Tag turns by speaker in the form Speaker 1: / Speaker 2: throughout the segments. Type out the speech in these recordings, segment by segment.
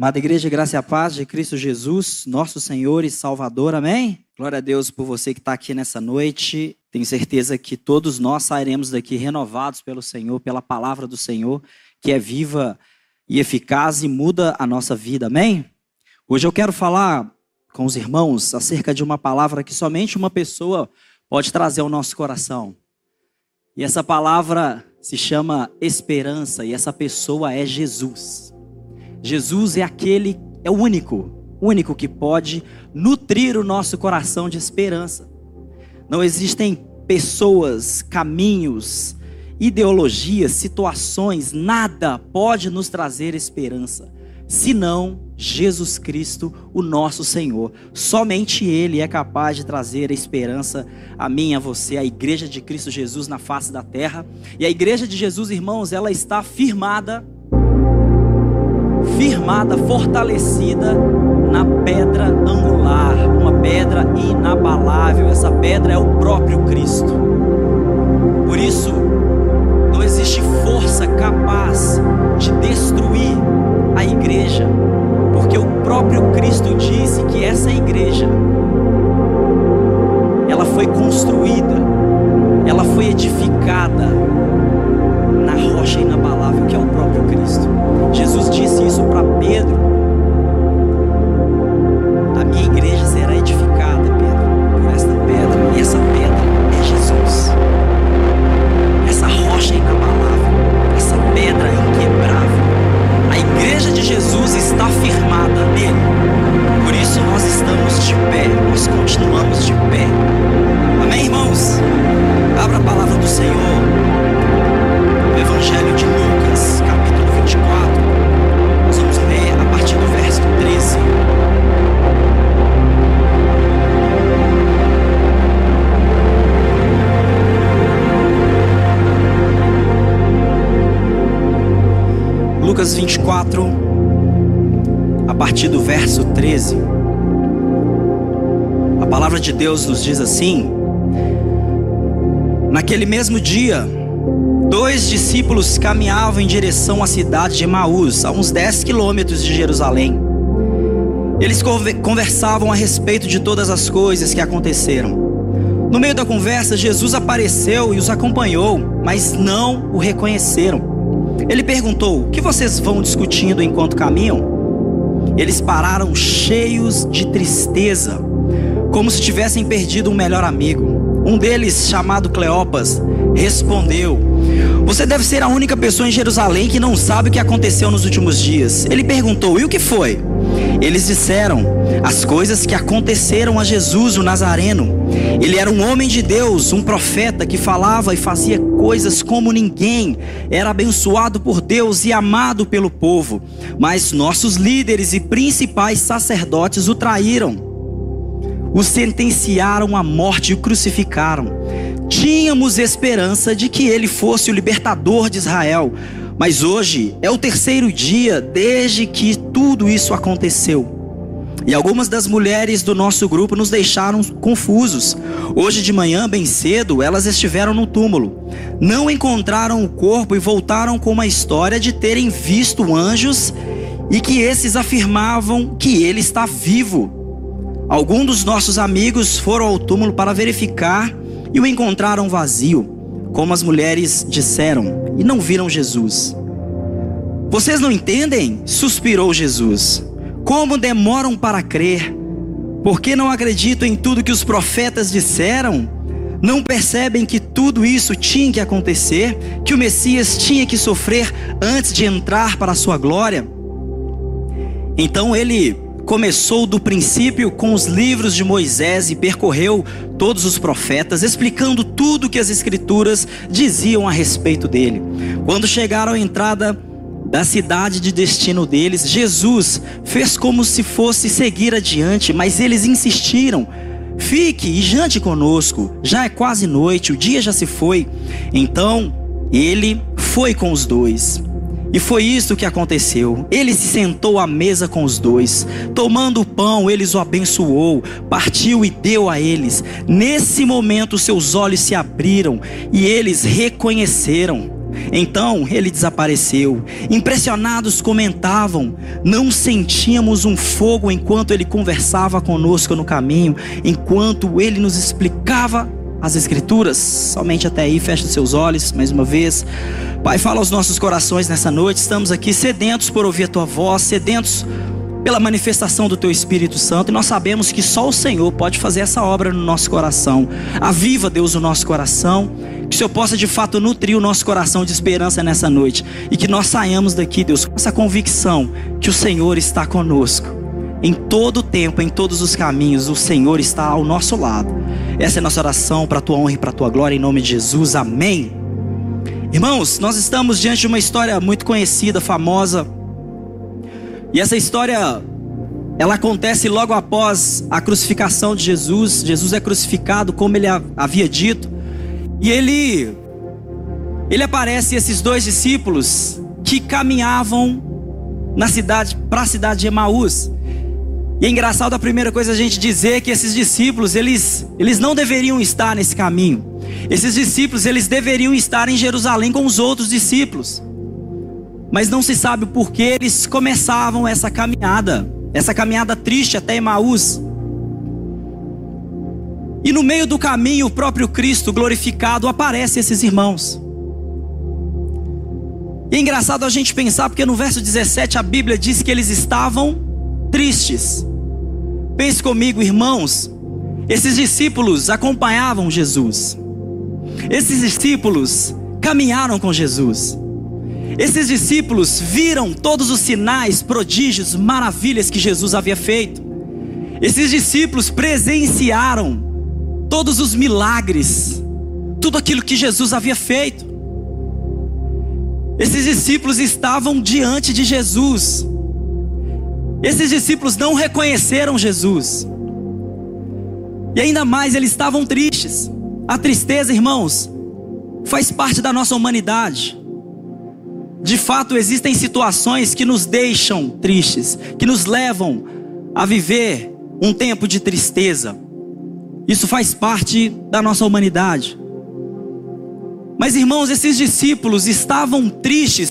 Speaker 1: Amada igreja, graça e a paz de Cristo Jesus, nosso Senhor e Salvador, amém? Glória a Deus por você que está aqui nessa noite. Tenho certeza que todos nós sairemos daqui renovados pelo Senhor, pela palavra do Senhor, que é viva e eficaz e muda a nossa vida, amém? Hoje eu quero falar com os irmãos acerca de uma palavra que somente uma pessoa pode trazer ao nosso coração. E essa palavra se chama esperança, e essa pessoa é Jesus. Jesus é aquele, é o único, único que pode nutrir o nosso coração de esperança. Não existem pessoas, caminhos, ideologias, situações, nada pode nos trazer esperança, senão Jesus Cristo, o nosso Senhor. Somente Ele é capaz de trazer a esperança a mim, a você, a igreja de Cristo Jesus na face da terra. E a igreja de Jesus, irmãos, ela está firmada firmada, fortalecida na pedra angular, uma pedra inabalável. Essa pedra é o próprio Cristo. Por isso, não existe força capaz de destruir a igreja, porque o próprio Cristo disse que essa igreja ela foi construída, ela foi edificada na rocha inabalável que é o próprio Cristo. Jesus disse isso para Pedro. A minha igreja será edificada, Pedro, por esta pedra, e essa pedra é Jesus. Essa rocha inabalável, essa pedra inquebrável. A igreja de Jesus está firmada nele. Por isso nós estamos de pé, nós continuamos de pé. Amém, irmãos? Abra a palavra do Senhor. Evangelho de Lucas, capítulo 24. Nós vamos ler a partir do verso 13. Lucas 24, a partir do verso 13. A palavra de Deus nos diz assim: Naquele mesmo dia, Dois discípulos caminhavam em direção à cidade de Emaús, a uns 10 quilômetros de Jerusalém. Eles conversavam a respeito de todas as coisas que aconteceram. No meio da conversa, Jesus apareceu e os acompanhou, mas não o reconheceram. Ele perguntou: O que vocês vão discutindo enquanto caminham? Eles pararam cheios de tristeza, como se tivessem perdido um melhor amigo. Um deles, chamado Cleopas, respondeu: você deve ser a única pessoa em Jerusalém que não sabe o que aconteceu nos últimos dias. Ele perguntou: E o que foi? Eles disseram: As coisas que aconteceram a Jesus, o Nazareno. Ele era um homem de Deus, um profeta que falava e fazia coisas como ninguém. Era abençoado por Deus e amado pelo povo. Mas nossos líderes e principais sacerdotes o traíram. O sentenciaram à morte e o crucificaram. Tínhamos esperança de que ele fosse o libertador de Israel, mas hoje é o terceiro dia desde que tudo isso aconteceu. E algumas das mulheres do nosso grupo nos deixaram confusos. Hoje de manhã, bem cedo, elas estiveram no túmulo. Não encontraram o corpo e voltaram com uma história de terem visto anjos e que esses afirmavam que ele está vivo. Alguns dos nossos amigos foram ao túmulo para verificar e o encontraram vazio, como as mulheres disseram, e não viram Jesus. Vocês não entendem? suspirou Jesus. Como demoram para crer? Por que não acreditam em tudo que os profetas disseram? Não percebem que tudo isso tinha que acontecer, que o Messias tinha que sofrer antes de entrar para a sua glória? Então ele começou do princípio com os livros de Moisés e percorreu todos os profetas, explicando tudo que as escrituras diziam a respeito dele. Quando chegaram à entrada da cidade de destino deles, Jesus fez como se fosse seguir adiante, mas eles insistiram. Fique e jante conosco, já é quase noite, o dia já se foi. Então ele foi com os dois. E foi isso que aconteceu. Ele se sentou à mesa com os dois. Tomando o pão, eles o abençoou, partiu e deu a eles. Nesse momento, seus olhos se abriram e eles reconheceram. Então ele desapareceu. Impressionados comentavam: Não sentíamos um fogo enquanto ele conversava conosco no caminho, enquanto ele nos explicava as Escrituras. Somente até aí, feche os seus olhos mais uma vez. Pai, fala aos nossos corações nessa noite. Estamos aqui sedentos por ouvir a tua voz, sedentos pela manifestação do teu Espírito Santo, e nós sabemos que só o Senhor pode fazer essa obra no nosso coração. Aviva, Deus, o nosso coração, que o Senhor possa de fato nutrir o nosso coração de esperança nessa noite, e que nós saiamos daqui, Deus, com essa convicção que o Senhor está conosco. Em todo tempo, em todos os caminhos, o Senhor está ao nosso lado. Essa é a nossa oração para a tua honra e para a tua glória, em nome de Jesus. Amém. Irmãos, nós estamos diante de uma história muito conhecida, famosa, e essa história ela acontece logo após a crucificação de Jesus. Jesus é crucificado como ele havia dito. E ele ele aparece esses dois discípulos que caminhavam na cidade para a cidade de Emaús. E é engraçado a primeira coisa a gente dizer que esses discípulos, eles eles não deveriam estar nesse caminho. Esses discípulos, eles deveriam estar em Jerusalém com os outros discípulos mas não se sabe por que eles começavam essa caminhada, essa caminhada triste até Emaús. E no meio do caminho, o próprio Cristo glorificado aparece esses irmãos. E é engraçado a gente pensar, porque no verso 17 a Bíblia diz que eles estavam tristes. Pense comigo, irmãos, esses discípulos acompanhavam Jesus, esses discípulos caminharam com Jesus. Esses discípulos viram todos os sinais, prodígios, maravilhas que Jesus havia feito. Esses discípulos presenciaram todos os milagres, tudo aquilo que Jesus havia feito. Esses discípulos estavam diante de Jesus. Esses discípulos não reconheceram Jesus. E ainda mais, eles estavam tristes. A tristeza, irmãos, faz parte da nossa humanidade. De fato, existem situações que nos deixam tristes, que nos levam a viver um tempo de tristeza. Isso faz parte da nossa humanidade. Mas, irmãos, esses discípulos estavam tristes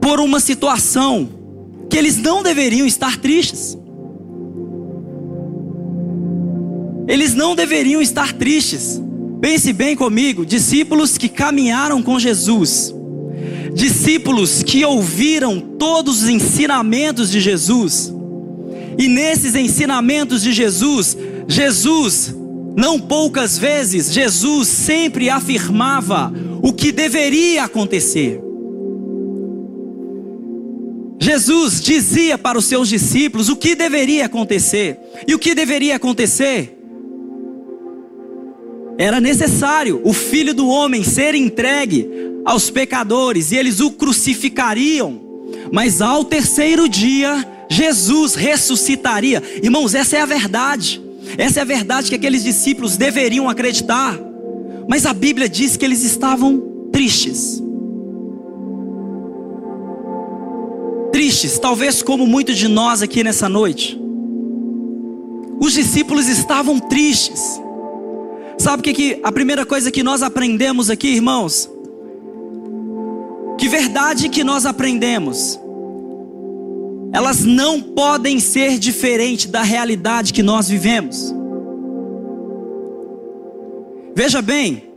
Speaker 1: por uma situação que eles não deveriam estar tristes. Eles não deveriam estar tristes. Pense bem comigo, discípulos que caminharam com Jesus discípulos que ouviram todos os ensinamentos de Jesus. E nesses ensinamentos de Jesus, Jesus, não poucas vezes, Jesus sempre afirmava o que deveria acontecer. Jesus dizia para os seus discípulos o que deveria acontecer. E o que deveria acontecer? Era necessário o filho do homem ser entregue aos pecadores e eles o crucificariam. Mas ao terceiro dia, Jesus ressuscitaria. Irmãos, essa é a verdade. Essa é a verdade que aqueles discípulos deveriam acreditar. Mas a Bíblia diz que eles estavam tristes. Tristes, talvez como muitos de nós aqui nessa noite. Os discípulos estavam tristes. Sabe o que, que a primeira coisa que nós aprendemos aqui, irmãos? Que verdade que nós aprendemos? Elas não podem ser diferente da realidade que nós vivemos. Veja bem,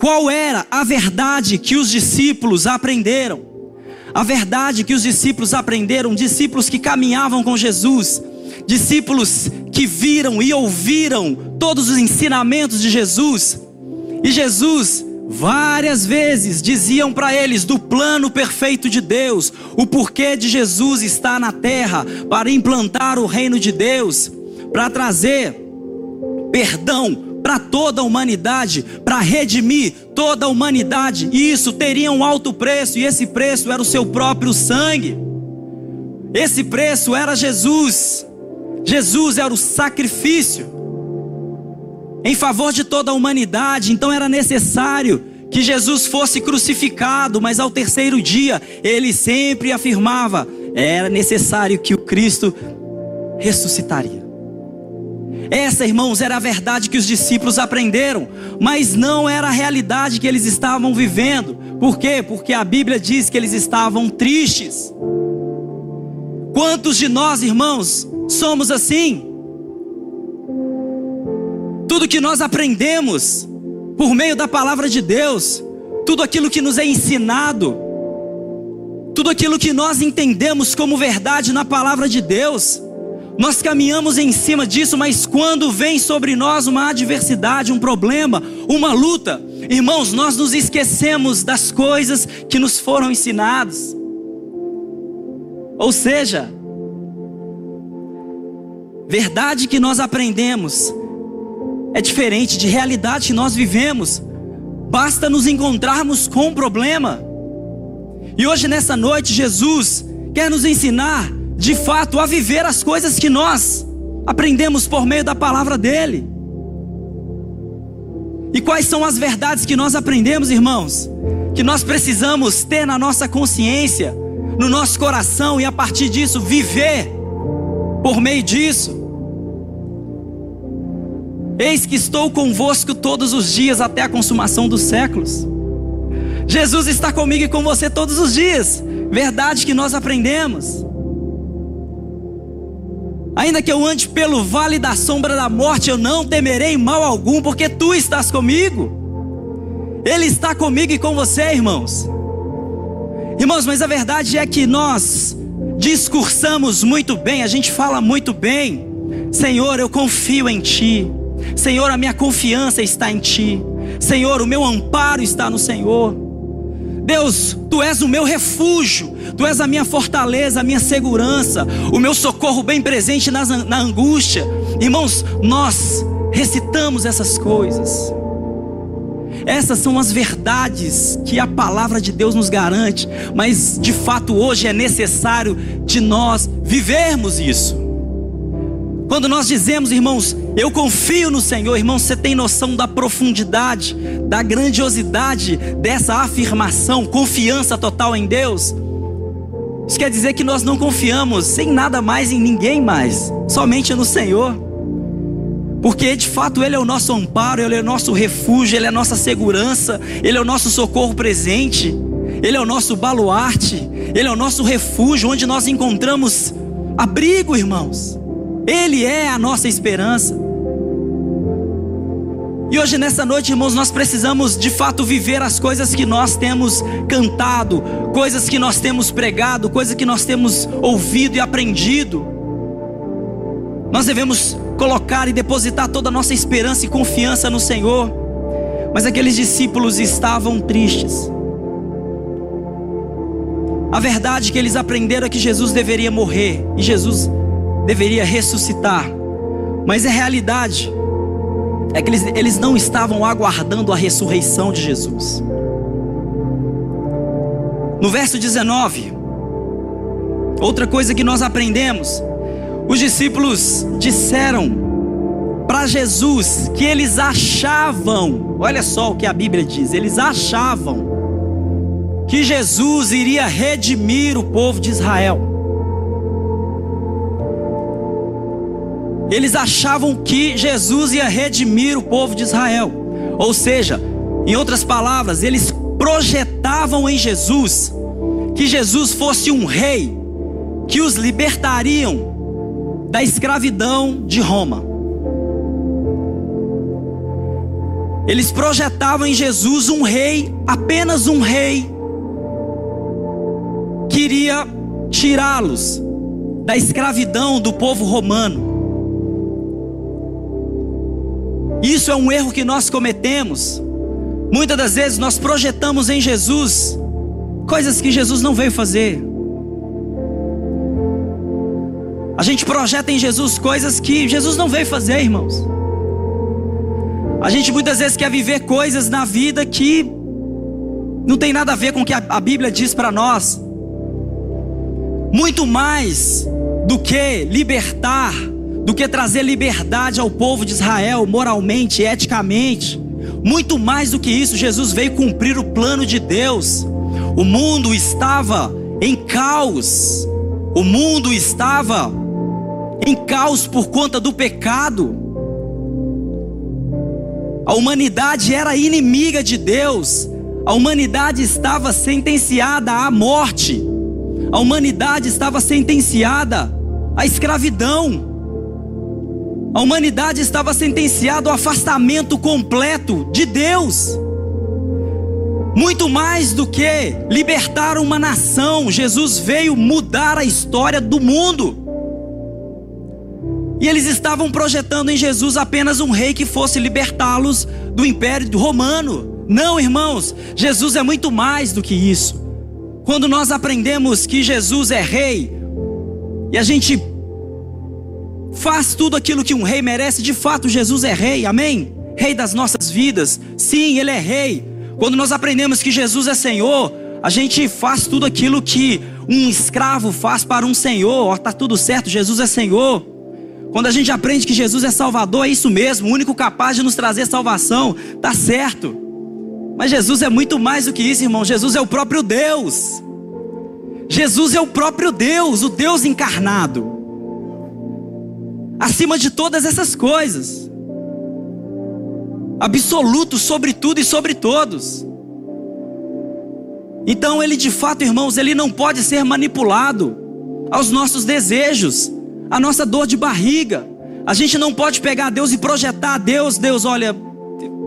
Speaker 1: qual era a verdade que os discípulos aprenderam? A verdade que os discípulos aprenderam, discípulos que caminhavam com Jesus, discípulos que viram e ouviram todos os ensinamentos de Jesus, e Jesus várias vezes diziam para eles do plano perfeito de Deus, o porquê de Jesus estar na terra para implantar o reino de Deus, para trazer perdão para toda a humanidade, para redimir toda a humanidade, e isso teria um alto preço, e esse preço era o seu próprio sangue. Esse preço era Jesus. Jesus era o sacrifício em favor de toda a humanidade, então era necessário que Jesus fosse crucificado, mas ao terceiro dia ele sempre afirmava: era necessário que o Cristo ressuscitaria. Essa, irmãos, era a verdade que os discípulos aprenderam, mas não era a realidade que eles estavam vivendo. Por quê? Porque a Bíblia diz que eles estavam tristes. Quantos de nós, irmãos, somos assim? Tudo que nós aprendemos por meio da palavra de Deus, tudo aquilo que nos é ensinado, tudo aquilo que nós entendemos como verdade na palavra de Deus, nós caminhamos em cima disso, mas quando vem sobre nós uma adversidade, um problema, uma luta, irmãos, nós nos esquecemos das coisas que nos foram ensinadas. Ou seja, verdade que nós aprendemos é diferente de realidade que nós vivemos. Basta nos encontrarmos com um problema. E hoje, nessa noite, Jesus quer nos ensinar, de fato, a viver as coisas que nós aprendemos por meio da palavra dEle. E quais são as verdades que nós aprendemos, irmãos? Que nós precisamos ter na nossa consciência, no nosso coração e a partir disso viver por meio disso. Eis que estou convosco todos os dias até a consumação dos séculos. Jesus está comigo e com você todos os dias. Verdade que nós aprendemos. Ainda que eu ande pelo vale da sombra da morte, eu não temerei mal algum, porque tu estás comigo. Ele está comigo e com você, irmãos. Irmãos, mas a verdade é que nós discursamos muito bem, a gente fala muito bem. Senhor, eu confio em Ti. Senhor, a minha confiança está em Ti. Senhor, o meu amparo está no Senhor. Deus, Tu és o meu refúgio, Tu és a minha fortaleza, a minha segurança, o meu socorro bem presente na, na angústia. Irmãos, nós recitamos essas coisas. Essas são as verdades que a palavra de Deus nos garante, mas de fato hoje é necessário de nós vivermos isso. Quando nós dizemos, irmãos, eu confio no Senhor, irmãos, você tem noção da profundidade, da grandiosidade dessa afirmação, confiança total em Deus? Isso quer dizer que nós não confiamos em nada mais, em ninguém mais, somente no Senhor. Porque de fato Ele é o nosso amparo, Ele é o nosso refúgio, Ele é a nossa segurança, Ele é o nosso socorro presente, Ele é o nosso baluarte, Ele é o nosso refúgio, onde nós encontramos abrigo, irmãos. Ele é a nossa esperança. E hoje, nessa noite, irmãos, nós precisamos de fato viver as coisas que nós temos cantado, coisas que nós temos pregado, coisas que nós temos ouvido e aprendido. Nós devemos colocar e depositar toda a nossa esperança e confiança no Senhor. Mas aqueles discípulos estavam tristes. A verdade que eles aprenderam é que Jesus deveria morrer e Jesus deveria ressuscitar. Mas a realidade é que eles, eles não estavam aguardando a ressurreição de Jesus. No verso 19, outra coisa que nós aprendemos, os discípulos disseram para Jesus que eles achavam, olha só o que a Bíblia diz, eles achavam que Jesus iria redimir o povo de Israel. Eles achavam que Jesus ia redimir o povo de Israel. Ou seja, em outras palavras, eles projetavam em Jesus que Jesus fosse um rei que os libertariam da escravidão de Roma. Eles projetavam em Jesus um rei, apenas um rei, que iria tirá-los da escravidão do povo romano. Isso é um erro que nós cometemos. Muitas das vezes nós projetamos em Jesus coisas que Jesus não veio fazer. A gente projeta em Jesus coisas que Jesus não veio fazer, irmãos. A gente muitas vezes quer viver coisas na vida que não tem nada a ver com o que a Bíblia diz para nós. Muito mais do que libertar do que trazer liberdade ao povo de Israel, moralmente, eticamente. Muito mais do que isso, Jesus veio cumprir o plano de Deus. O mundo estava em caos, o mundo estava em caos por conta do pecado. A humanidade era inimiga de Deus. A humanidade estava sentenciada à morte. A humanidade estava sentenciada à escravidão. A humanidade estava sentenciada ao afastamento completo de Deus. Muito mais do que libertar uma nação, Jesus veio mudar a história do mundo. E eles estavam projetando em Jesus apenas um rei que fosse libertá-los do império romano. Não, irmãos, Jesus é muito mais do que isso. Quando nós aprendemos que Jesus é rei, e a gente faz tudo aquilo que um rei merece, de fato Jesus é rei, amém? Rei das nossas vidas, sim, ele é rei. Quando nós aprendemos que Jesus é Senhor, a gente faz tudo aquilo que um escravo faz para um senhor, está tudo certo, Jesus é Senhor. Quando a gente aprende que Jesus é Salvador, é isso mesmo, o único capaz de nos trazer salvação, tá certo. Mas Jesus é muito mais do que isso, irmão. Jesus é o próprio Deus. Jesus é o próprio Deus, o Deus encarnado. Acima de todas essas coisas. Absoluto sobre tudo e sobre todos. Então ele de fato, irmãos, ele não pode ser manipulado aos nossos desejos a nossa dor de barriga. A gente não pode pegar Deus e projetar Deus, Deus, olha,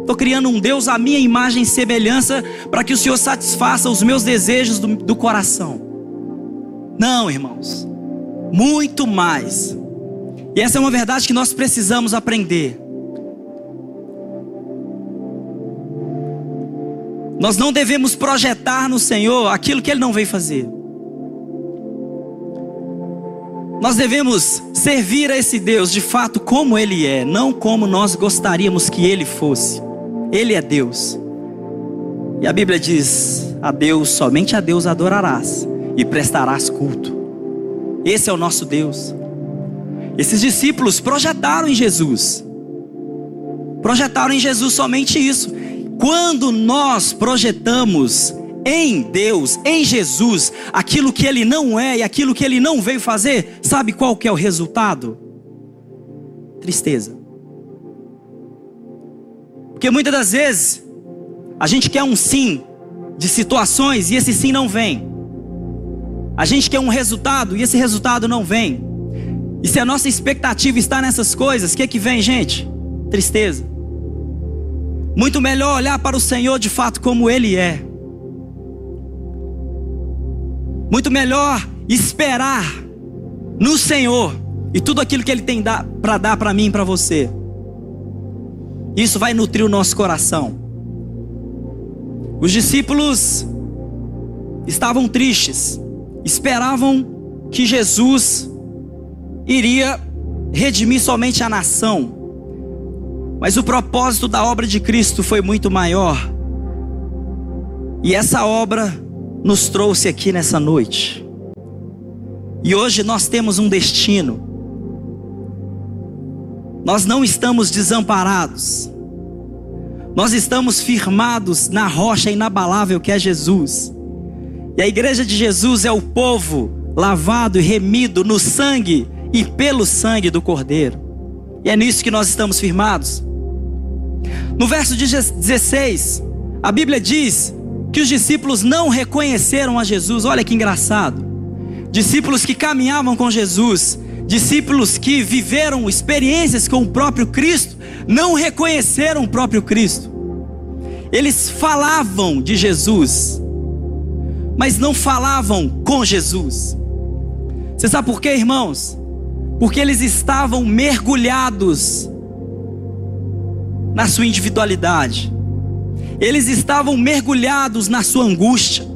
Speaker 1: estou criando um Deus à minha imagem e semelhança para que o Senhor satisfaça os meus desejos do, do coração. Não, irmãos, muito mais. E essa é uma verdade que nós precisamos aprender. Nós não devemos projetar no Senhor aquilo que Ele não veio fazer. Nós devemos servir a esse Deus de fato como Ele é, não como nós gostaríamos que Ele fosse. Ele é Deus. E a Bíblia diz: a Deus, somente a Deus adorarás e prestarás culto. Esse é o nosso Deus. Esses discípulos projetaram em Jesus. Projetaram em Jesus somente isso. Quando nós projetamos em Deus, em Jesus, aquilo que ele não é e aquilo que ele não veio fazer, sabe qual que é o resultado? Tristeza. Porque muitas das vezes a gente quer um sim de situações e esse sim não vem. A gente quer um resultado e esse resultado não vem. E se a nossa expectativa está nessas coisas, o que que vem, gente? Tristeza. Muito melhor olhar para o Senhor de fato como Ele é. Muito melhor esperar no Senhor e tudo aquilo que Ele tem para dar para mim e para você. Isso vai nutrir o nosso coração. Os discípulos estavam tristes, esperavam que Jesus iria redimir somente a nação. Mas o propósito da obra de Cristo foi muito maior. E essa obra nos trouxe aqui nessa noite. E hoje nós temos um destino. Nós não estamos desamparados. Nós estamos firmados na rocha inabalável que é Jesus. E a igreja de Jesus é o povo lavado e remido no sangue e pelo sangue do Cordeiro. E é nisso que nós estamos firmados. No verso 16, a Bíblia diz que os discípulos não reconheceram a Jesus. Olha que engraçado. Discípulos que caminhavam com Jesus, discípulos que viveram experiências com o próprio Cristo, não reconheceram o próprio Cristo. Eles falavam de Jesus, mas não falavam com Jesus. Você sabe por quê, irmãos? Porque eles estavam mergulhados na sua individualidade. Eles estavam mergulhados na sua angústia,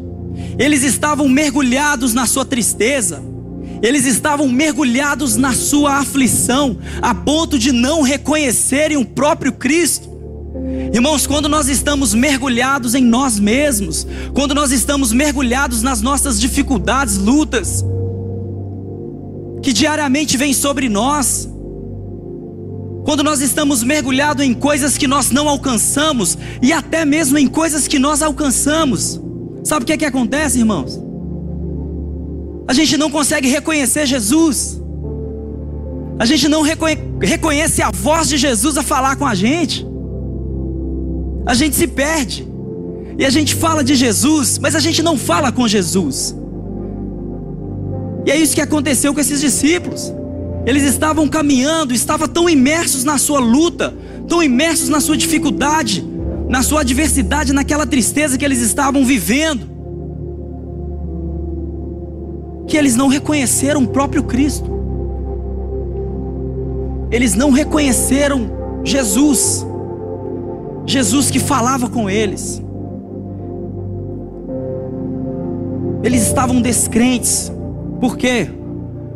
Speaker 1: eles estavam mergulhados na sua tristeza, eles estavam mergulhados na sua aflição, a ponto de não reconhecerem o próprio Cristo. Irmãos, quando nós estamos mergulhados em nós mesmos, quando nós estamos mergulhados nas nossas dificuldades, lutas, que diariamente vêm sobre nós, quando nós estamos mergulhados em coisas que nós não alcançamos e até mesmo em coisas que nós alcançamos, sabe o que é que acontece, irmãos? A gente não consegue reconhecer Jesus. A gente não reconhece a voz de Jesus a falar com a gente. A gente se perde. E a gente fala de Jesus, mas a gente não fala com Jesus. E é isso que aconteceu com esses discípulos. Eles estavam caminhando, estavam tão imersos na sua luta, tão imersos na sua dificuldade, na sua adversidade, naquela tristeza que eles estavam vivendo, que eles não reconheceram o próprio Cristo. Eles não reconheceram Jesus. Jesus que falava com eles. Eles estavam descrentes. Por quê?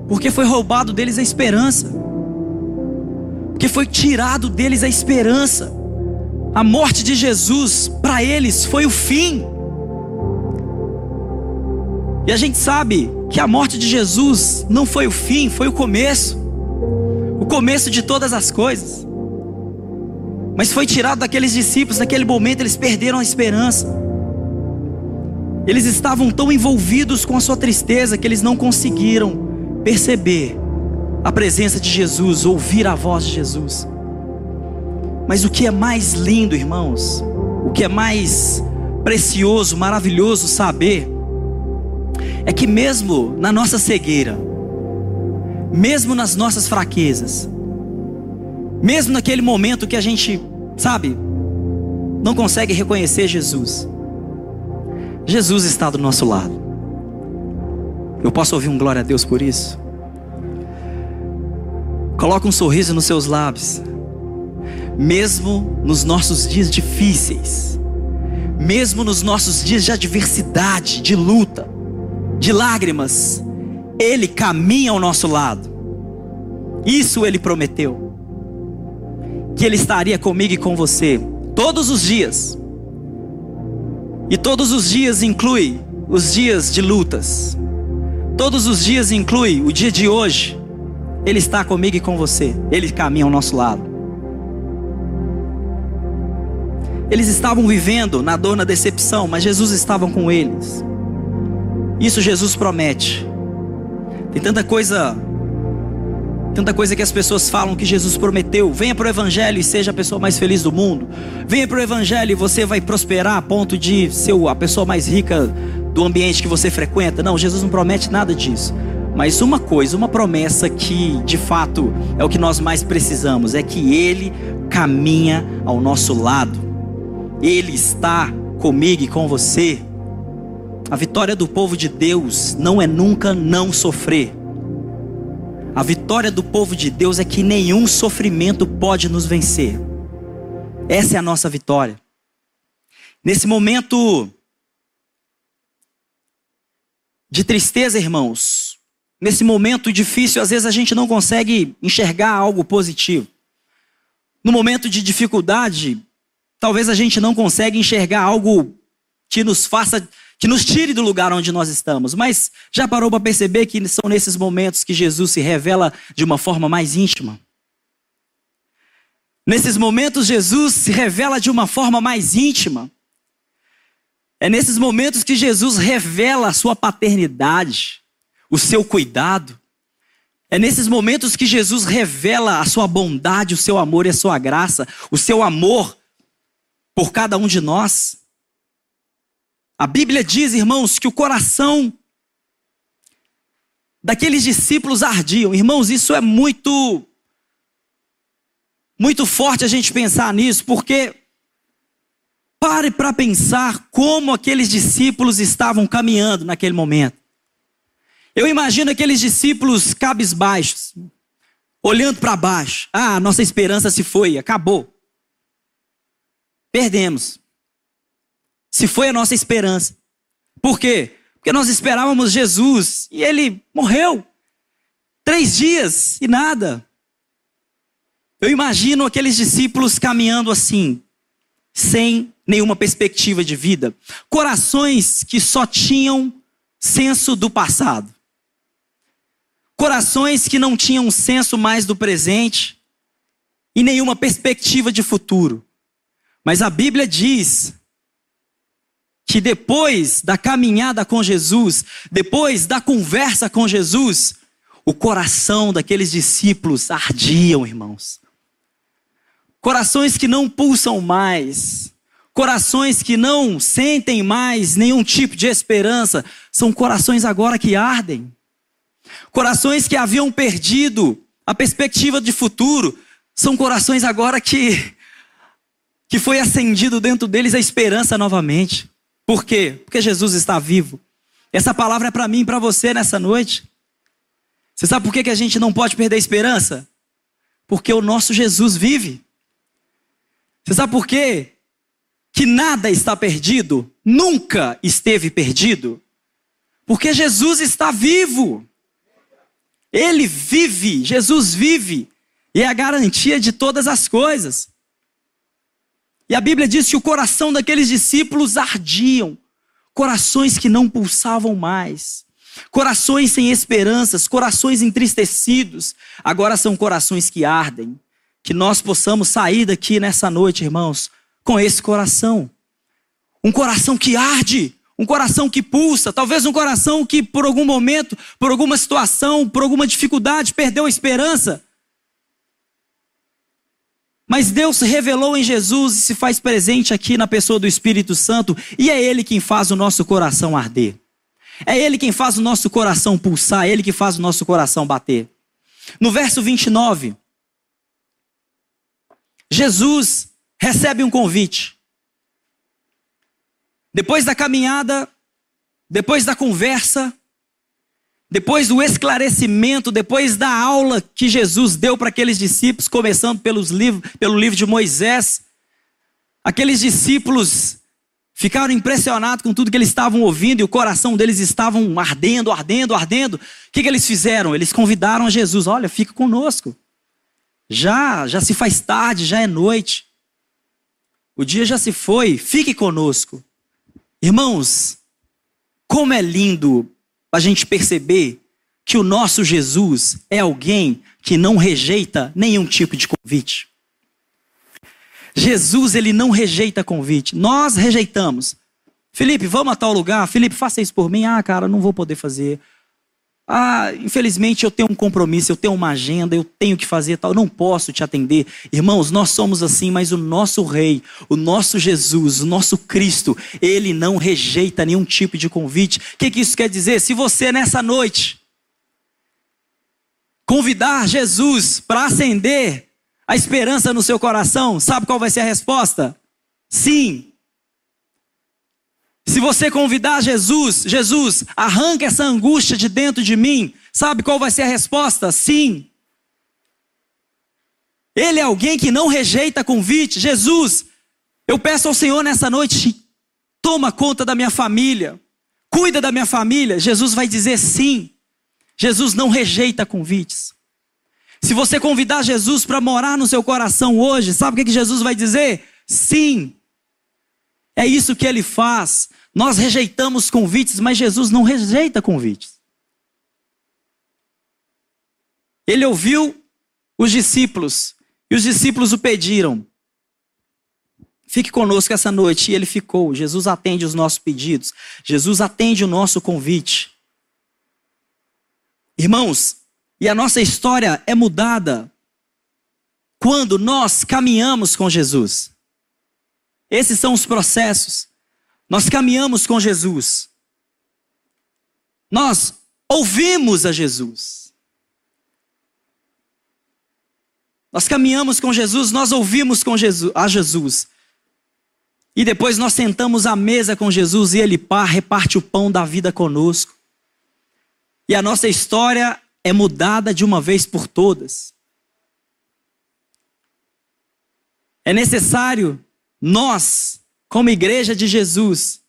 Speaker 1: Porque foi roubado deles a esperança. Porque foi tirado deles a esperança. A morte de Jesus para eles foi o fim. E a gente sabe que a morte de Jesus não foi o fim, foi o começo. O começo de todas as coisas. Mas foi tirado daqueles discípulos, naquele momento eles perderam a esperança. Eles estavam tão envolvidos com a sua tristeza que eles não conseguiram perceber a presença de Jesus, ouvir a voz de Jesus. Mas o que é mais lindo, irmãos, o que é mais precioso, maravilhoso saber, é que mesmo na nossa cegueira, mesmo nas nossas fraquezas, mesmo naquele momento que a gente, sabe, não consegue reconhecer Jesus, Jesus está do nosso lado. Eu posso ouvir um glória a Deus por isso? Coloca um sorriso nos seus lábios mesmo nos nossos dias difíceis, mesmo nos nossos dias de adversidade, de luta, de lágrimas, Ele caminha ao nosso lado. Isso Ele prometeu. Que Ele estaria comigo e com você todos os dias. E todos os dias inclui os dias de lutas. Todos os dias inclui o dia de hoje. Ele está comigo e com você. Ele caminha ao nosso lado. Eles estavam vivendo na dor, na decepção, mas Jesus estava com eles. Isso Jesus promete. Tem tanta coisa, tanta coisa que as pessoas falam que Jesus prometeu. Venha para o Evangelho e seja a pessoa mais feliz do mundo. Venha para o Evangelho e você vai prosperar a ponto de ser a pessoa mais rica do ambiente que você frequenta. Não, Jesus não promete nada disso. Mas uma coisa, uma promessa que de fato é o que nós mais precisamos, é que Ele caminha ao nosso lado. Ele está comigo e com você. A vitória do povo de Deus não é nunca não sofrer. A vitória do povo de Deus é que nenhum sofrimento pode nos vencer. Essa é a nossa vitória. Nesse momento de tristeza, irmãos, nesse momento difícil, às vezes a gente não consegue enxergar algo positivo. No momento de dificuldade, talvez a gente não consiga enxergar algo que nos faça, que nos tire do lugar onde nós estamos. Mas já parou para perceber que são nesses momentos que Jesus se revela de uma forma mais íntima? Nesses momentos, Jesus se revela de uma forma mais íntima. É nesses momentos que Jesus revela a sua paternidade, o seu cuidado. É nesses momentos que Jesus revela a sua bondade, o seu amor e a sua graça, o seu amor por cada um de nós. A Bíblia diz, irmãos, que o coração daqueles discípulos ardiam. Irmãos, isso é muito muito forte a gente pensar nisso, porque pare para pensar como aqueles discípulos estavam caminhando naquele momento. Eu imagino aqueles discípulos cabisbaixos, olhando para baixo. Ah, nossa esperança se foi, acabou perdemos. Se foi a nossa esperança. Por quê? Porque nós esperávamos Jesus e ele morreu. Três dias e nada. Eu imagino aqueles discípulos caminhando assim, sem nenhuma perspectiva de vida. Corações que só tinham senso do passado. Corações que não tinham senso mais do presente e nenhuma perspectiva de futuro. Mas a Bíblia diz que depois da caminhada com Jesus, depois da conversa com Jesus, o coração daqueles discípulos ardiam, irmãos. Corações que não pulsam mais, corações que não sentem mais nenhum tipo de esperança, são corações agora que ardem. Corações que haviam perdido a perspectiva de futuro, são corações agora que que foi acendido dentro deles a esperança novamente. Por quê? Porque Jesus está vivo. Essa palavra é para mim e para você nessa noite. Você sabe por que, que a gente não pode perder a esperança? Porque o nosso Jesus vive. Você sabe por quê? Que nada está perdido, nunca esteve perdido. Porque Jesus está vivo. Ele vive, Jesus vive. E é a garantia de todas as coisas. E a Bíblia diz que o coração daqueles discípulos ardiam, corações que não pulsavam mais, corações sem esperanças, corações entristecidos, agora são corações que ardem. Que nós possamos sair daqui nessa noite, irmãos, com esse coração. Um coração que arde, um coração que pulsa, talvez um coração que por algum momento, por alguma situação, por alguma dificuldade, perdeu a esperança. Mas Deus revelou em Jesus e se faz presente aqui na pessoa do Espírito Santo, e é Ele quem faz o nosso coração arder. É Ele quem faz o nosso coração pulsar, é Ele que faz o nosso coração bater. No verso 29, Jesus recebe um convite. Depois da caminhada, depois da conversa, depois do esclarecimento, depois da aula que Jesus deu para aqueles discípulos, começando pelos livros, pelo livro de Moisés, aqueles discípulos ficaram impressionados com tudo que eles estavam ouvindo e o coração deles estava ardendo, ardendo, ardendo. O que, que eles fizeram? Eles convidaram a Jesus: Olha, fica conosco. Já, já se faz tarde, já é noite. O dia já se foi, fique conosco. Irmãos, como é lindo a gente perceber que o nosso Jesus é alguém que não rejeita nenhum tipo de convite. Jesus, ele não rejeita convite. Nós rejeitamos. Felipe, vamos a tal lugar? Felipe, faça isso por mim. Ah, cara, não vou poder fazer. Ah, infelizmente eu tenho um compromisso, eu tenho uma agenda, eu tenho que fazer tal, eu não posso te atender. Irmãos, nós somos assim, mas o nosso Rei, o nosso Jesus, o nosso Cristo, ele não rejeita nenhum tipo de convite. O que, que isso quer dizer? Se você nessa noite convidar Jesus para acender a esperança no seu coração, sabe qual vai ser a resposta? Sim. Se você convidar Jesus, Jesus, arranca essa angústia de dentro de mim, sabe qual vai ser a resposta? Sim. Ele é alguém que não rejeita convite. Jesus, eu peço ao Senhor nessa noite, toma conta da minha família, cuida da minha família. Jesus vai dizer sim. Jesus não rejeita convites. Se você convidar Jesus para morar no seu coração hoje, sabe o que Jesus vai dizer? Sim. É isso que ele faz. Nós rejeitamos convites, mas Jesus não rejeita convites. Ele ouviu os discípulos e os discípulos o pediram. Fique conosco essa noite. E ele ficou. Jesus atende os nossos pedidos. Jesus atende o nosso convite. Irmãos, e a nossa história é mudada quando nós caminhamos com Jesus. Esses são os processos. Nós caminhamos com Jesus. Nós ouvimos a Jesus. Nós caminhamos com Jesus, nós ouvimos com Jesus, a Jesus. E depois nós sentamos à mesa com Jesus e ele pá, reparte o pão da vida conosco. E a nossa história é mudada de uma vez por todas. É necessário nós, como igreja de Jesus,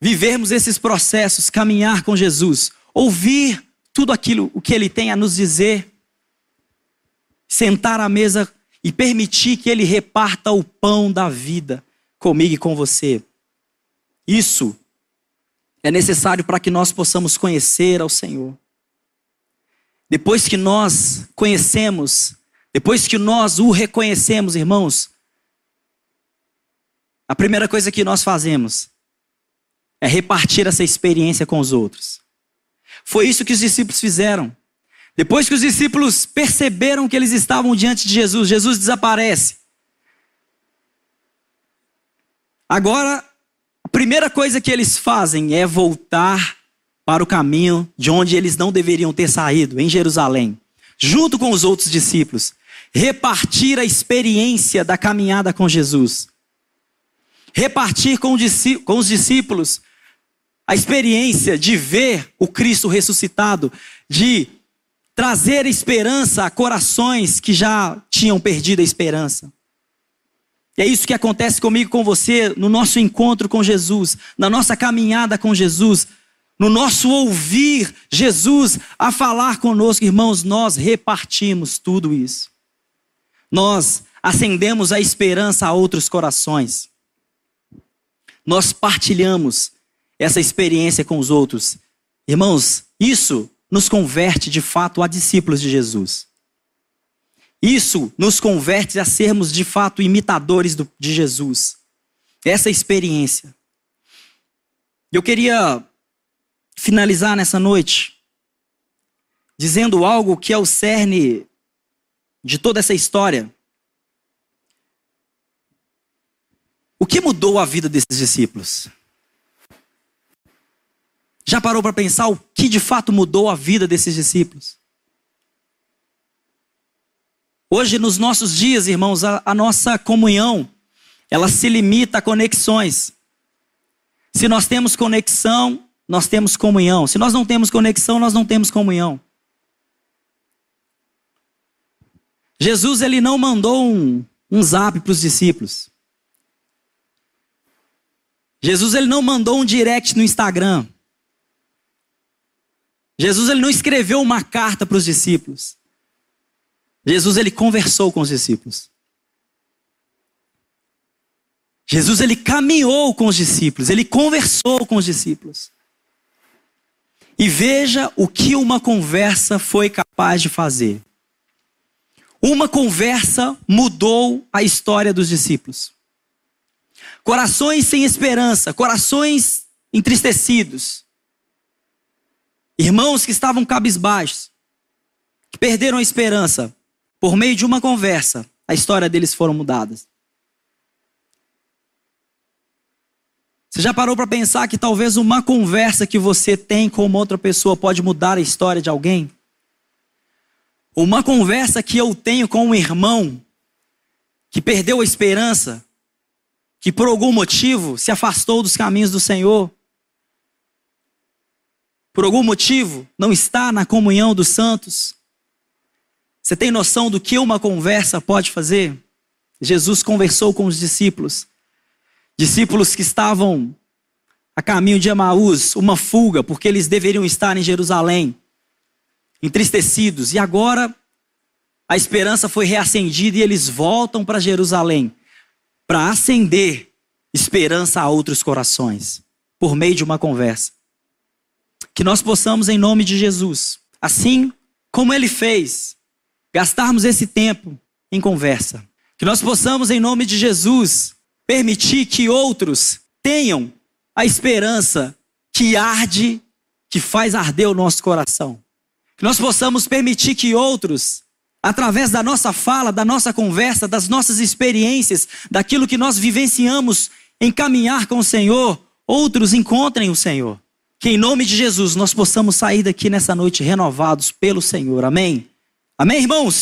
Speaker 1: vivermos esses processos, caminhar com Jesus, ouvir tudo aquilo o que ele tem a nos dizer, sentar à mesa e permitir que ele reparta o pão da vida comigo e com você. Isso é necessário para que nós possamos conhecer ao Senhor. Depois que nós conhecemos, depois que nós o reconhecemos, irmãos, a primeira coisa que nós fazemos é repartir essa experiência com os outros. Foi isso que os discípulos fizeram. Depois que os discípulos perceberam que eles estavam diante de Jesus, Jesus desaparece. Agora, a primeira coisa que eles fazem é voltar para o caminho de onde eles não deveriam ter saído, em Jerusalém, junto com os outros discípulos, repartir a experiência da caminhada com Jesus. Repartir com os discípulos a experiência de ver o Cristo ressuscitado, de trazer esperança a corações que já tinham perdido a esperança. E é isso que acontece comigo, com você, no nosso encontro com Jesus, na nossa caminhada com Jesus, no nosso ouvir Jesus a falar conosco, irmãos, nós repartimos tudo isso. Nós acendemos a esperança a outros corações. Nós partilhamos essa experiência com os outros. Irmãos, isso nos converte de fato a discípulos de Jesus. Isso nos converte a sermos de fato imitadores do, de Jesus. Essa experiência. Eu queria finalizar nessa noite dizendo algo que é o cerne de toda essa história. O que mudou a vida desses discípulos? Já parou para pensar o que de fato mudou a vida desses discípulos? Hoje, nos nossos dias, irmãos, a, a nossa comunhão, ela se limita a conexões. Se nós temos conexão, nós temos comunhão. Se nós não temos conexão, nós não temos comunhão. Jesus ele não mandou um, um zap para os discípulos. Jesus ele não mandou um direct no Instagram. Jesus ele não escreveu uma carta para os discípulos. Jesus ele conversou com os discípulos. Jesus ele caminhou com os discípulos, ele conversou com os discípulos. E veja o que uma conversa foi capaz de fazer. Uma conversa mudou a história dos discípulos. Corações sem esperança, corações entristecidos. Irmãos que estavam cabisbaixos, que perderam a esperança, por meio de uma conversa, a história deles foram mudadas. Você já parou para pensar que talvez uma conversa que você tem com uma outra pessoa pode mudar a história de alguém? Uma conversa que eu tenho com um irmão que perdeu a esperança, que por algum motivo se afastou dos caminhos do Senhor, por algum motivo não está na comunhão dos santos. Você tem noção do que uma conversa pode fazer? Jesus conversou com os discípulos Discípulos que estavam a caminho de Emaús, uma fuga, porque eles deveriam estar em Jerusalém, entristecidos. E agora a esperança foi reacendida e eles voltam para Jerusalém para acender esperança a outros corações, por meio de uma conversa. Que nós possamos, em nome de Jesus, assim como ele fez, gastarmos esse tempo em conversa. Que nós possamos, em nome de Jesus, permitir que outros tenham a esperança que arde, que faz arder o nosso coração. Que nós possamos permitir que outros, através da nossa fala, da nossa conversa, das nossas experiências, daquilo que nós vivenciamos em caminhar com o Senhor, outros encontrem o Senhor. Que em nome de Jesus nós possamos sair daqui nessa noite renovados pelo Senhor. Amém? Amém, irmãos?